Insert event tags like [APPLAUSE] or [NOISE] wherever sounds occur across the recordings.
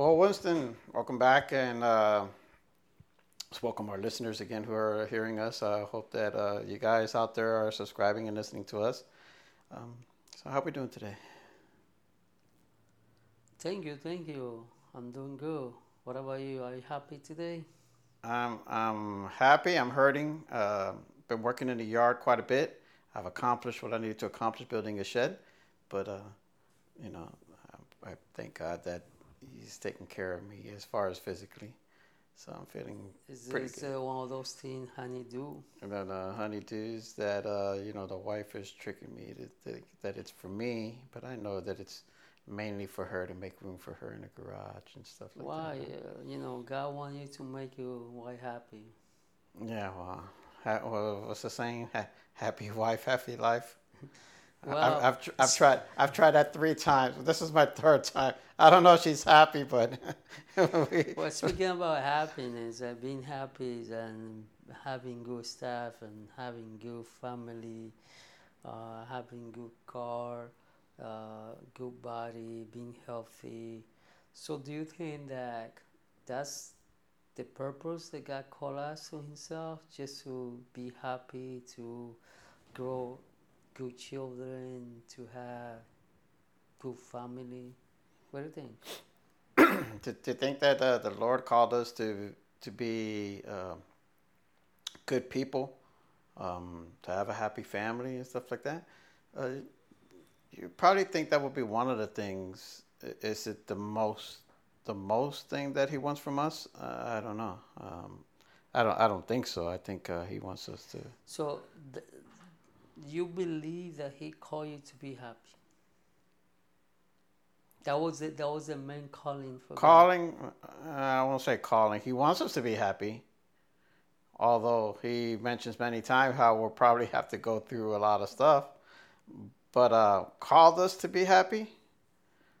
Well, Winston, welcome back, and uh, let's welcome our listeners again who are hearing us. I hope that uh, you guys out there are subscribing and listening to us. Um, so, how are we doing today? Thank you, thank you. I'm doing good. What about you? Are you happy today? I'm I'm happy. I'm hurting. Uh, been working in the yard quite a bit. I've accomplished what I needed to accomplish, building a shed. But uh, you know, I, I thank God that He's taking care of me as far as physically. So I'm feeling Is pretty this good. uh, one of those things honey do? And then uh, honeydews that uh, you know the wife is tricking me to think that it's for me, but I know that it's mainly for her to make room for her in the garage and stuff like Why? that. Uh, you know, God wants you to make your wife happy. Yeah, well, ha- well, what's the saying? Ha- happy wife, happy life. [LAUGHS] Well, I've, I've, tr- I've tried I've tried that three times. This is my third time. I don't know if she's happy, but [LAUGHS] we- Well, speaking about happiness, uh, being happy and having good stuff and having good family, uh, having good car, uh, good body, being healthy. So, do you think that that's the purpose that God called us to Himself, just to be happy, to grow good children, to have good family? What do you think? [CLEARS THROAT] to, to think that uh, the Lord called us to to be uh, good people, um, to have a happy family and stuff like that. Uh, you probably think that would be one of the things. Is it the most the most thing that He wants from us? Uh, I don't know. Um, I don't. I don't think so. I think uh, He wants us to. So, th- you believe that He called you to be happy? That was it. That was the main calling for. Calling, uh, I won't say calling. He wants us to be happy. Although he mentions many times how we'll probably have to go through a lot of stuff. But uh, called us to be happy.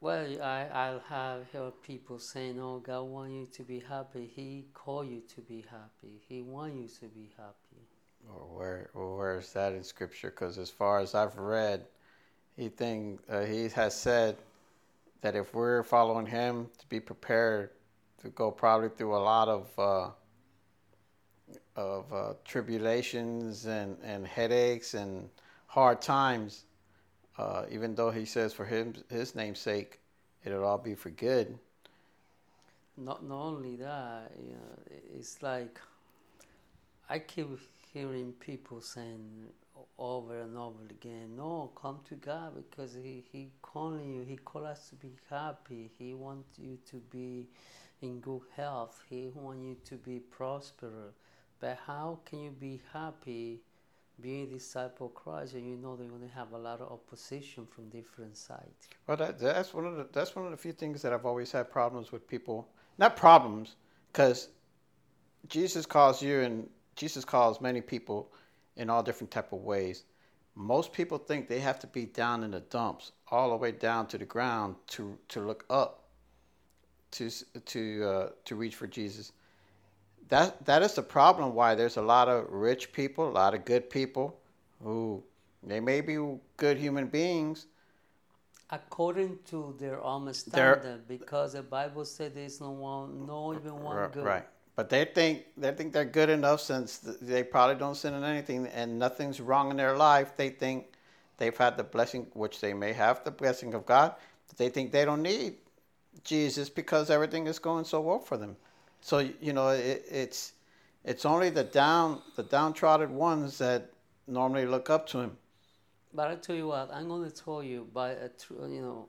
Well, I I'll have heard people saying, "Oh, God want you to be happy. He called you to be happy. He want you to be happy." Or where, where is that in Scripture? Because as far as I've read, he think uh, he has said that if we're following him, to be prepared to go probably through a lot of uh, of uh, tribulations and, and headaches and hard times. Uh, even though he says for him his name's sake, it'll all be for good. Not not only that, you know, it's like I keep hearing people saying over and over again, "No, come to God because He He calling you. He called us to be happy. He wants you to be in good health. He wants you to be prosperous." But how can you be happy being a disciple of Christ and you know they're going to have a lot of opposition from different sides? Well, that, that's one of the that's one of the few things that I've always had problems with people. Not problems, because Jesus calls you and Jesus calls many people in all different type of ways. Most people think they have to be down in the dumps, all the way down to the ground to to look up, to to uh, to reach for Jesus. That that is the problem. Why there's a lot of rich people, a lot of good people, who they may be good human beings, according to their own standard, because the Bible said there's no one, no even one Right, good. Right. But they think they think they're good enough since they probably don't sin in anything and nothing's wrong in their life. They think they've had the blessing, which they may have the blessing of God. But they think they don't need Jesus because everything is going so well for them. So you know, it, it's it's only the down the downtrodden ones that normally look up to him. But I tell you what, I'm going to tell you by a tr- you know,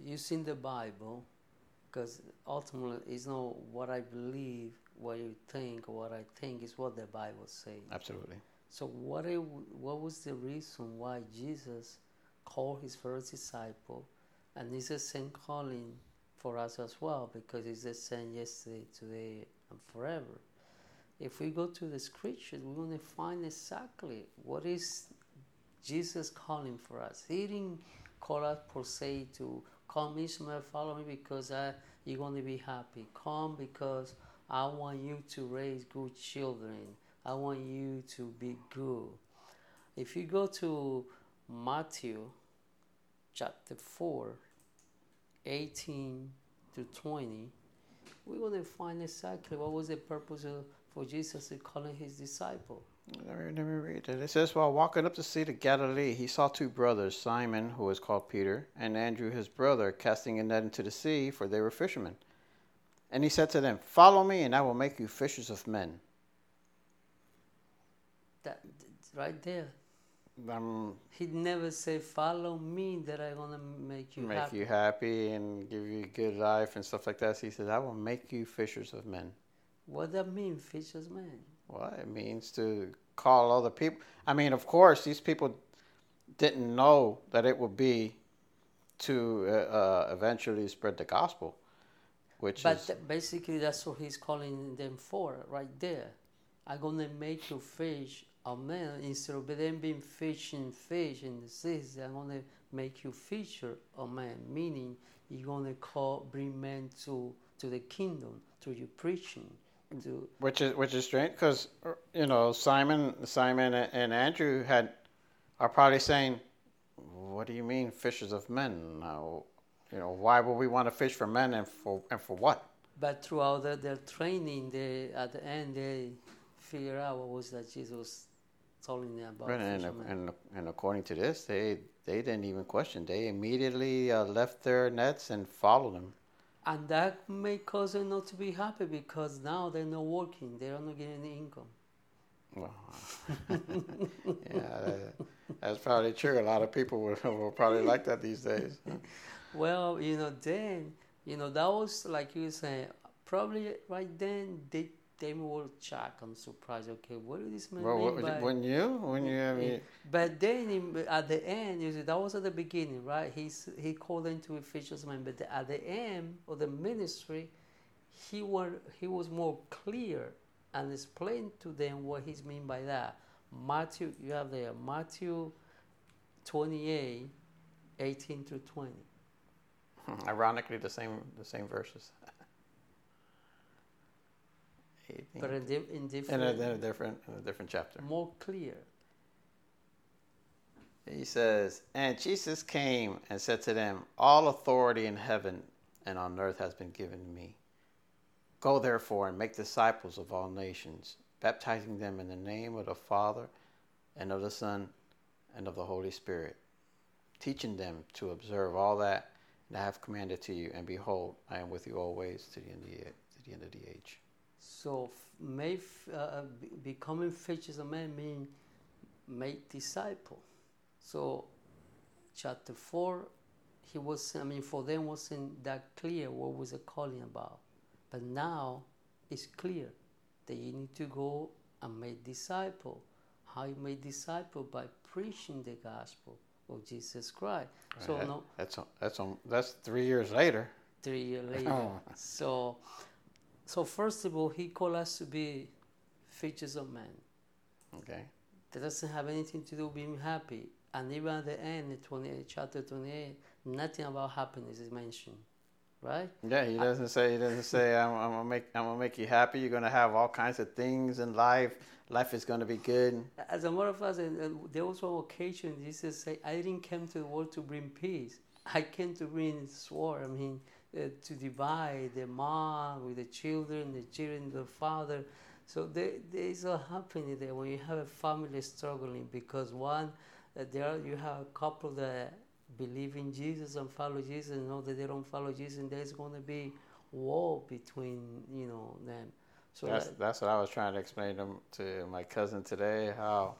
using the Bible, because ultimately it's not what I believe, what you think, or what I think is what the Bible says. Absolutely. So what it, what was the reason why Jesus called his first disciple, and it's the same calling for us as well because it's the same yesterday, today, and forever. If we go to the scriptures, we're going to find exactly what is Jesus calling for us. He didn't call us per se to come Ishmael, follow me because I, you're going to be happy. Come because I want you to raise good children. I want you to be good. If you go to Matthew chapter 4, 18 to 20, we're going to find exactly what was the purpose of, for Jesus to calling his disciple. Let me, let me read it. It says, While walking up the sea of Galilee, he saw two brothers, Simon, who was called Peter, and Andrew his brother, casting a net into the sea, for they were fishermen. And he said to them, Follow me, and I will make you fishers of men. That right there. Um, He never say, "Follow me, that I'm gonna make you make happy." you happy and give you a good life and stuff like that. So he says, I will make you fishers of men. What does that mean, fishers of men? Well, it means to call other people. I mean, of course, these people didn't know that it would be to uh, uh, eventually spread the gospel, which But is basically, that's what he's calling them for, right there. I'm gonna make you fish a man instead of them being fishing fish in the seas. I'm gonna make you fisher a man, meaning you're gonna call bring men to to the kingdom through your preaching. To which is which is strange because you know Simon, Simon and Andrew had are probably saying, "What do you mean fishers of men? Now, you know, why would we want to fish for men and for and for what?" but throughout the, their training, they at the end they figure out what was that Jesus telling them about. Right, and, and and according to this, they they didn't even question. They immediately uh, left their nets and followed him. And that may cause them not to be happy because now they're not working, they're not getting any income. Well, [LAUGHS] yeah, that, that's probably true. A lot of people will, [LAUGHS] will probably like that these days. [LAUGHS] Well, you know, then, you know, that was like you were saying, probably right then they they were shocked and surprised. Okay, what did this man Well, mean what, by? when you when you mean, But then in, at the end, you see, that was at the beginning, right? He's, he called into to be fishermen, but the, at the end of the ministry, he, were, he was more clear and explained to them what he's mean by that. Matthew, you have there, Matthew 28, 18 to 20. [LAUGHS] ironically the same the same verses. [LAUGHS] 18. But in, di- in in different, a, in a different in a different chapter. more clear. He says, And Jesus came and said to them, All authority in heaven and on earth has been given to me. Go therefore and make disciples of all nations, baptizing them in the name of the Father and of the Son and of the Holy Spirit, teaching them to observe all that I have commanded to you. And behold, I am with you always to the end of the, to the, end of the age. So, may f- uh, becoming fishers of men mean make disciple. So, chapter four, he was. I mean, for them wasn't that clear what was the calling about, but now it's clear that you need to go and make disciple. How you make disciple by preaching the gospel of Jesus Christ. So That- no, That's, that's, that's three years later. three years [LAUGHS] later. Oh. So, so first of all, he called us to be features of men. Okay. That doesn't have anything to do with being happy. And even at the end, 28, chapter 28, nothing about happiness is mentioned, right? Yeah, he doesn't say. He doesn't say. I'm, I'm gonna make. I'm gonna make you happy. You're gonna have all kinds of things in life. Life is gonna be good. As a matter of fact, there was one occasion Jesus said, "I didn't come to the world to bring peace. I came to bring sword. I mean, uh, to divide the mom with the children, the children, the father." So there, there is a happening there when you have a family struggling because one, uh, there you have a couple that believe in Jesus and follow Jesus, and know that they don't follow Jesus, and there's going to be war between you know them. So That's that- that's what I was trying to explain to, to my cousin today. How,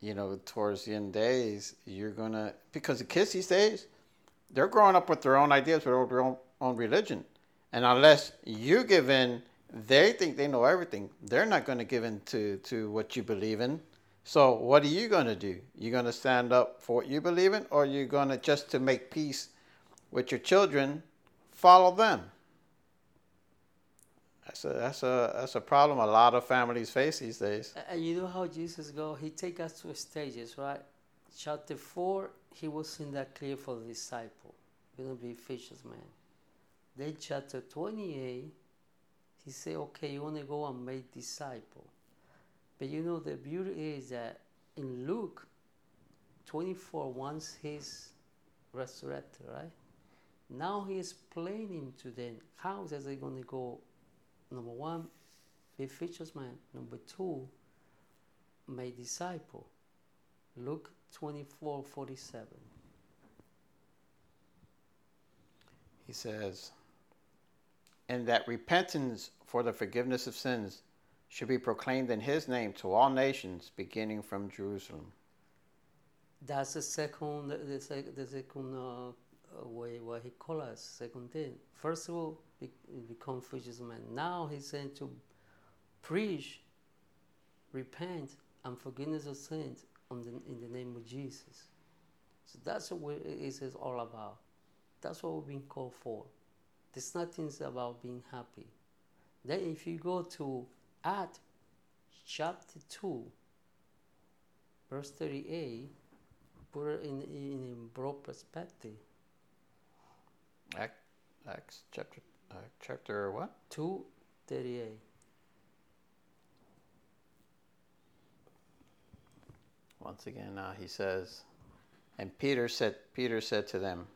you know, towards the end days, you're gonna because the kids these days, they're growing up with their own ideas, with their own own religion, and unless you give in, they think they know everything. They're not going to give in to to what you believe in. So what are you going to do? You're going to stand up for what you believe in, or you're going to just to make peace with your children, follow them. That's a that's a that's a problem a lot of families face these days. And you know how Jesus go? He take us to stages, right? Chapter four, he was in that clear for the disciple. We're gonna be fishers, man. Then chapter twenty-eight, he say, okay, you wanna go and make disciple. But you know the beauty is that in Luke twenty-four, once he's resurrected, right? Now he is explaining to them how is they going to go. Number one, be fisherman. Number two, my disciple. Luke 24 47. He says, and that repentance for the forgiveness of sins should be proclaimed in his name to all nations, beginning from Jerusalem. That's the second, the, sec, the second uh, way what he call us. Second thing. First of all, be, become fishermen. Now he's saying to preach, repent, and forgiveness of sins on the, in the name of Jesus. So that's what it is all about. That's what we've been called for. There's nothing about being happy. Then if you go to Acts chapter 2, verse 38, put it in, in a broad perspective. Acts, Acts chapter, uh, chapter what? 2, 38. Once again, uh, he says, and Peter said, Peter said to them,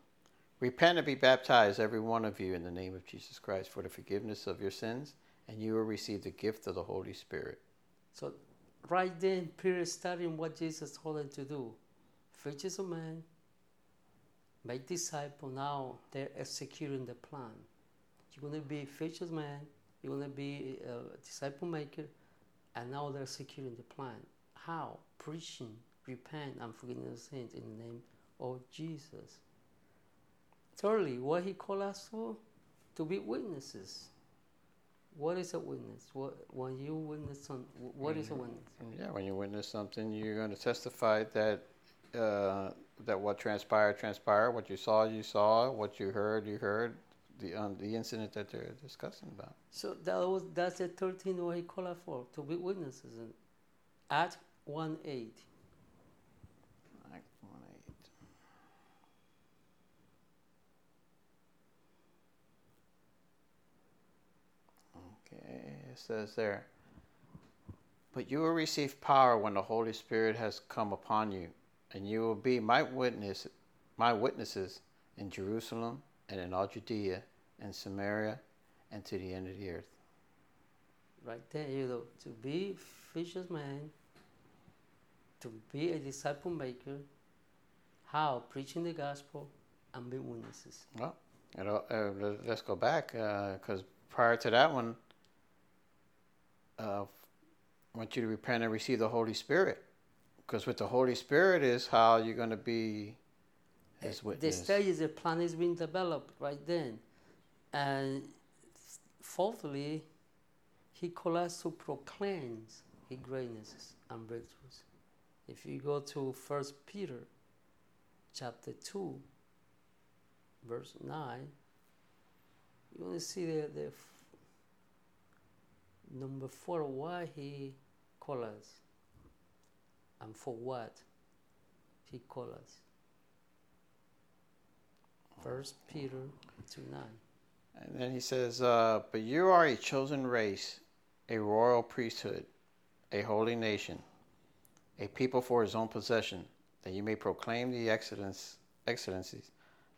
Repent and be baptized, every one of you, in the name of Jesus Christ for the forgiveness of your sins, and you will receive the gift of the Holy Spirit. So, right then, Peter is studying what Jesus told him to do. Preach a man, make disciple. Now they're executing the plan. You're going to be fisher's man, you're going to be a disciple maker, and now they're executing the plan. How? Preaching, repent, and forgiveness of sins in the name of Jesus. Thirdly, what he called us for? To be witnesses. What is a witness? What, when you witness something, what is a Mm-hmm. witness? Yeah, when you witness something, you're going to testify that uh, that what transpired transpired, what you saw you saw, what you heard you heard, the um, the incident that they're discussing about. So that was that's the third thing what he called for to be witnesses. Act one eight. Act one eight. Okay, it says there. But you will receive power when the Holy Spirit has come upon you, and you will be my witness, my witnesses in Jerusalem and in all Judea and Samaria and to the end of the earth. Right there, you know, to be fisher's man, to be a disciple maker, how preaching the gospel and be witnesses. Well, you know, uh, let- let's go back because prior to that one, uh, I want you to repent and receive the Holy Spirit. Because with the Holy Spirit is how you're going to be His The witness. stage is the plan is being developed right then. And fourthly, he calls us to proclaim his greatnesses and breakthroughs. If you go to First Peter chapter 2, verse 9, you want to see the, the number four, why he called us and for what he called us. First Peter 2 9. And then he says, uh, But you are a chosen race, a royal priesthood, a holy nation, a people for his own possession, that you may proclaim the excellence, excellencies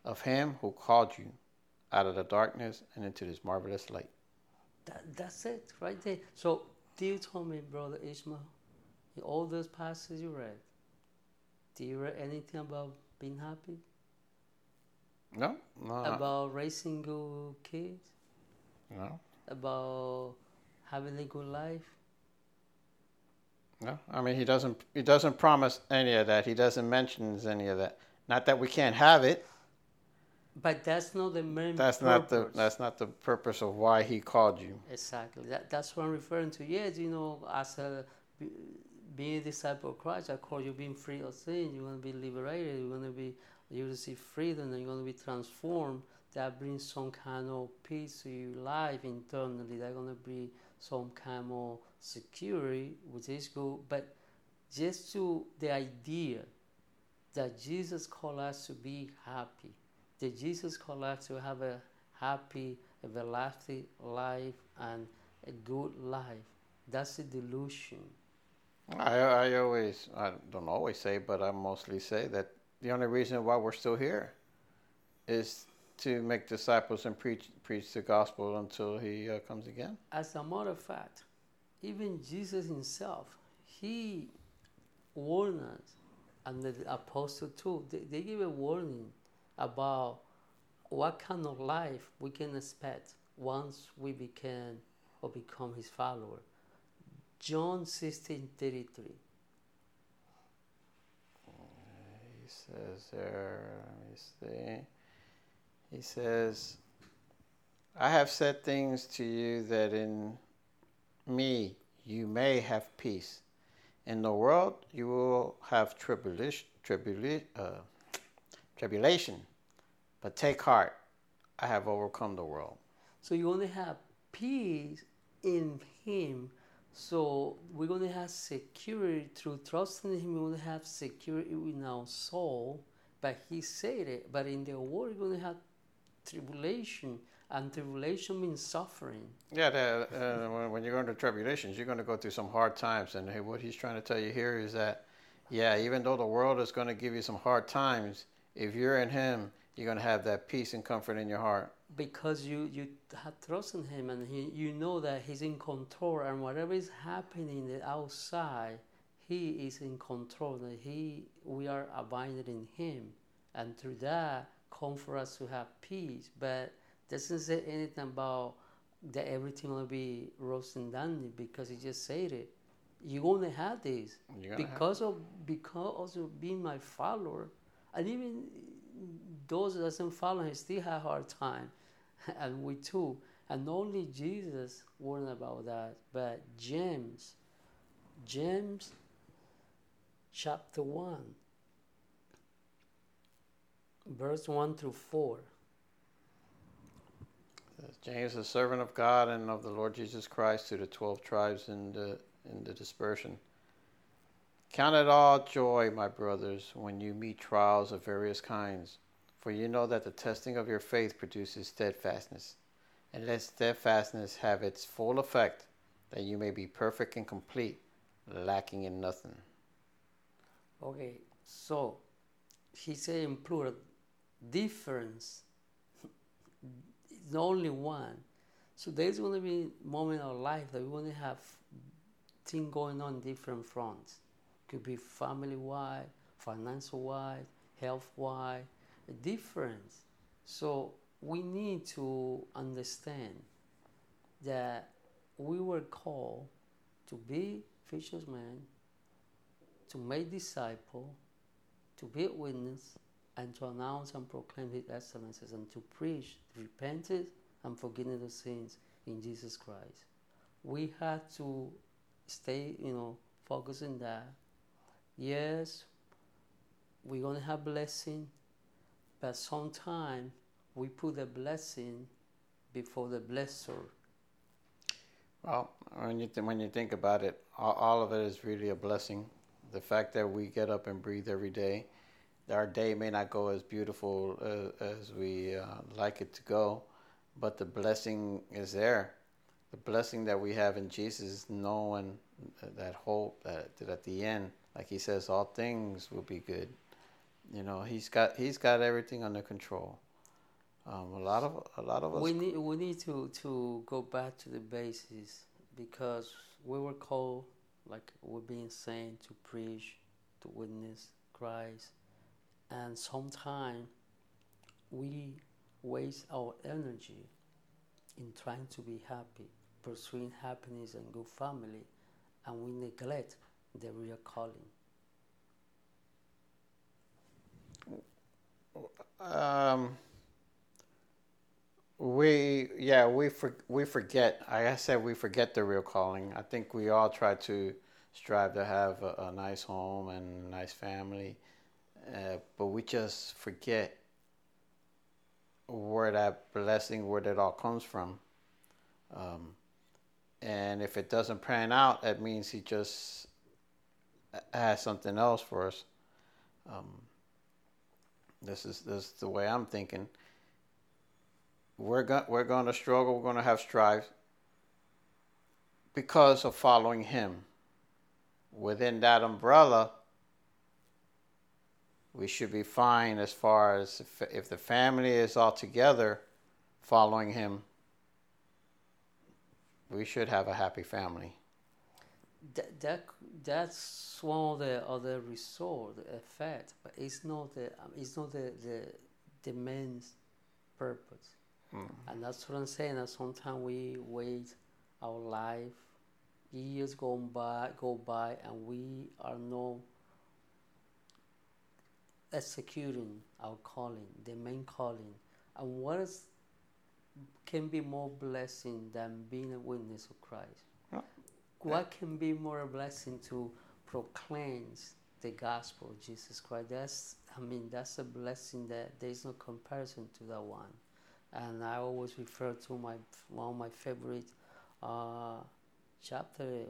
of him who called you out of the darkness and into this marvelous light. That, that's it right there. So, do you tell me, Brother Ishmael, in all those passages you read, do you read anything about being happy? No, no, about raising good kids? no, About having a good life? no. I mean, he doesn't. He doesn't promise any of that. He doesn't mention any of that. Not that we can't have it. But that's not the main That's not the. That's not the purpose of why he called you. Exactly. That, that's what I'm referring to. Yes, you know, as a being a disciple of Christ, I call you being free of sin. You're going to be liberated. You're going to be you receive freedom, and you're going to be transformed. That brings some kind of peace to your life internally. That's going to be some kind of security, which is good. But just to the idea that Jesus called us to be happy, that Jesus called us to have a happy, everlasting life and a good life. That's a delusion. I, I always, I don't always say, but I mostly say that the only reason why we're still here is to make disciples and preach preach the gospel until he uh, comes again. As a matter of fact, even Jesus himself, he warned us, and the apostle too. They, they give a warning about what kind of life we can expect once we become or become his follower. John sixteen thirty three. He says there, let me see. He says, I have said things to you that in me you may have peace. In the world you will have tribulation, tribula- uh, tribulation, but take heart, I have overcome the world. So you only have peace in Him. So we're going to have security through trusting Him. We're going to have security in our soul. But He said it. But in the world, we're going to have tribulation, and tribulation means suffering. Yeah, the, uh, when, you're going through tribulations, you're going to go through some hard times. And what he's trying to tell you here is that, yeah, even though the world is going to give you some hard times, if you're in Him, you're going to have that peace and comfort in your heart. Because you, you have trust in Him and he, you know that He's in control, and whatever is happening the outside, He is in control. That He, we are abiding in Him, and through that, come for us to have peace. But doesn't say anything about that everything will be rose and dandy because He just said it. You're gonna have this You're have- because of because of being my follower, and even those that doesn't follow him still have hard time, [LAUGHS] and we too. And only Jesus warned about that. But James, James, chapter one, verse one through four. James, the servant of God and of the Lord Jesus Christ, to the twelve tribes in the in the dispersion. Count it all joy, my brothers, when you meet trials of various kinds, for you know that the testing of your faith produces steadfastness. And let steadfastness have its full effect, that you may be perfect and complete, lacking in nothing. Okay, so he said in plural, difference is only one. So there's going to be moment of life that we're going to have thing going on different fronts. Could be family wide, financial wide, health wide, a difference. So we need to understand that we were called to be fishermen, to make disciple, to be a witness, and to announce and proclaim His excellencies, and to preach repentance and forgiveness of sins in Jesus Christ. We had to stay, you know, focusing that. Yes, we're gonna have blessing, but sometimes we put the blessing before the blesser. Well, when you th- when you think about it, all, all of it is really a blessing. The fact that we get up and breathe every day, our day may not go as beautiful uh, as we uh, like it to go, but the blessing is there. The blessing that we have in Jesus knowing that hope that, that at the end, like He says, all things will be good. You know, He's got He's got everything under control. Um, a lot of a lot of us We need we need to, to go back to the basis because we were called, like we're being sent to preach, to witness Christ, and sometimes we waste our energy in trying to be happy, pursuing happiness and good family, and we neglect the real calling. Um, we yeah we for, we forget. I said, we forget the real calling. I think we all try to strive to have a, a nice home and a nice family, uh, but we just forget where that blessing, where that all comes from. Um, and if it doesn't pan out, that means he just has something else for us. Um, this is this is the way I'm thinking. We're going we're going to struggle. We're going to have strife because of following Him. Within that umbrella, we should be fine as far as if, if the family is all together following him. We should have a happy family. That, that that's one of the other result effect, but it's not the um, it's not the the, the main purpose. Mm. And that's what I'm saying. That sometimes we wait our life, years go by, go by, and we are not executing our calling, the main calling. And what is, can be more blessing than being a witness of Christ? What can be more a blessing to proclaim the gospel of Jesus Christ? That's, I mean, that's a blessing that there is no comparison to that one. And I always refer to my one of my favorite uh, chapter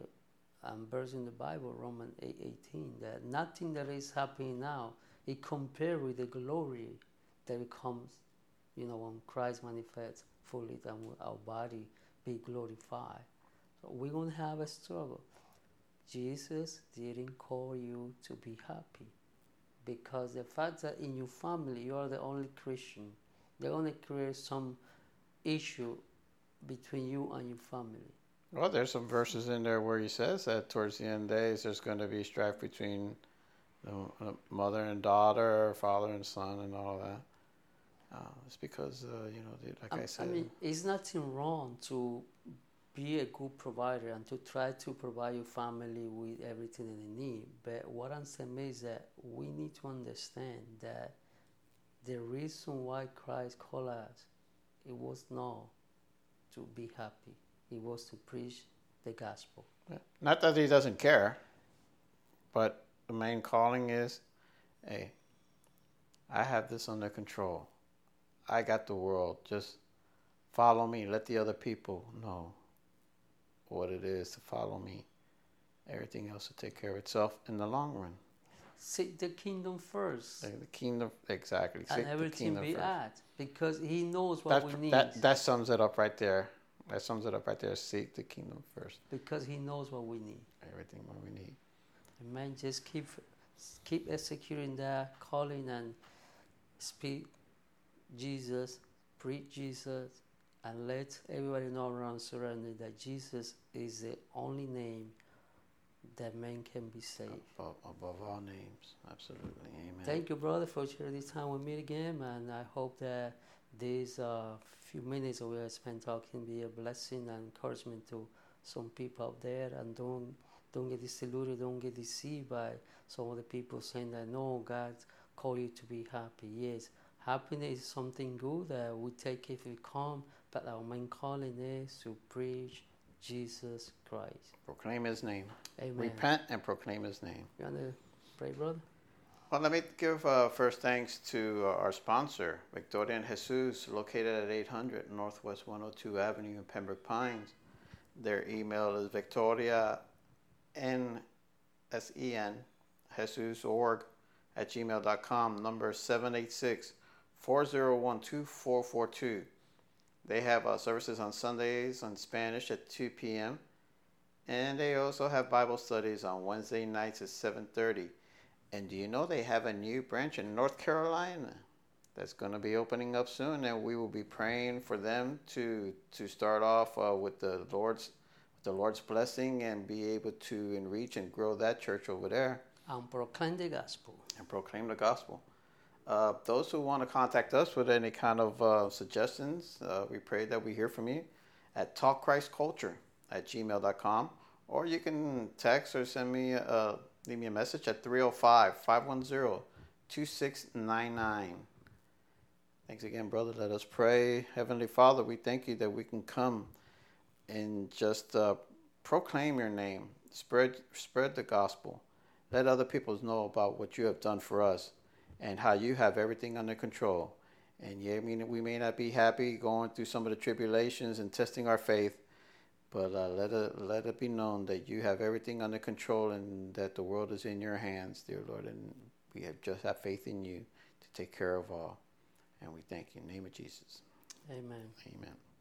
and verse in the Bible, Romans 8 18, that nothing that is happening now it compared with the glory that comes, you know, when Christ manifests fully, then our body be glorified. So we're going to have a struggle. Jesus didn't call you to be happy because the fact that in your family you are the only Christian, they're going to create some issue between you and your family. Well, there's some verses in there where he says that towards the end days there's going to be strife between the mother and daughter, father and son, and all that. Uh, it's because uh, you know, like I, I said. I mean, it's nothing wrong to be a good provider and to try to provide your family with everything they need. But what I'm saying is that we need to understand that the reason why Christ called us, it was not to be happy. It was to preach the gospel. Not that he doesn't care, but the main calling is hey, I have this under control. I got the world. Just follow me. Let the other people know what it is to follow me. Everything else will take care of itself in the long run. Seek the kingdom first. The, the kingdom, exactly. And everything be first. at because He knows what that, we need. That, that sums it up right there. That sums it up right there. Seek the kingdom first. Because He knows what we need. Everything what we need. Amen. Just keep keep executing that calling and speak Jesus, preach Jesus, and let everybody know around surrounding that Jesus is the only name that man can be saved. Above, above all names, absolutely. Amen. Thank you, brother, for sharing this time with me again, and I hope that these uh, few minutes that we have spent talking be a blessing and encouragement to some people out there, and don't don't get disillusioned, don't get deceived by some of the people saying that no, God called you to be happy. Yes, happiness is something good that we take if we come, but our main calling is to preach Jesus Christ. Proclaim His name. Amen. Repent and proclaim His name. You want to pray, brother? Well, let me give uh, first thanks to uh, our sponsor, Victoria and Jesus, located at 800 Northwest 102 Avenue in Pembroke Pines. Their email is victoria N S E N, Jesus.org at gmail.com, number 786 4012 2442. They have uh, services on Sundays on Spanish at 2 p.m. And they also have Bible studies on Wednesday nights at 7:30. And do you know they have a new branch in North Carolina that's going to be opening up soon? And we will be praying for them to to start off uh, with the Lord's the Lord's blessing and be able to enrich and grow that church over there. And proclaim the gospel. And proclaim the gospel. Uh, those who want to contact us with any kind of uh, suggestions, uh, we pray that we hear from you at talkchristculture at gmail.com. Or you can text or send me, a, leave me a message at 305 510 2699. Thanks again, brother. Let us pray. Heavenly Father, we thank you that we can come and just uh, proclaim your name, spread spread the gospel, let other people know about what you have done for us, and how you have everything under control. And yeah, I mean, we may not be happy going through some of the tribulations and testing our faith, but uh, let it let it be known that you have everything under control and that the world is in your hands, dear Lord, and we have just have faith in you to take care of all. And we thank you in the name of Jesus. Amen. Amen.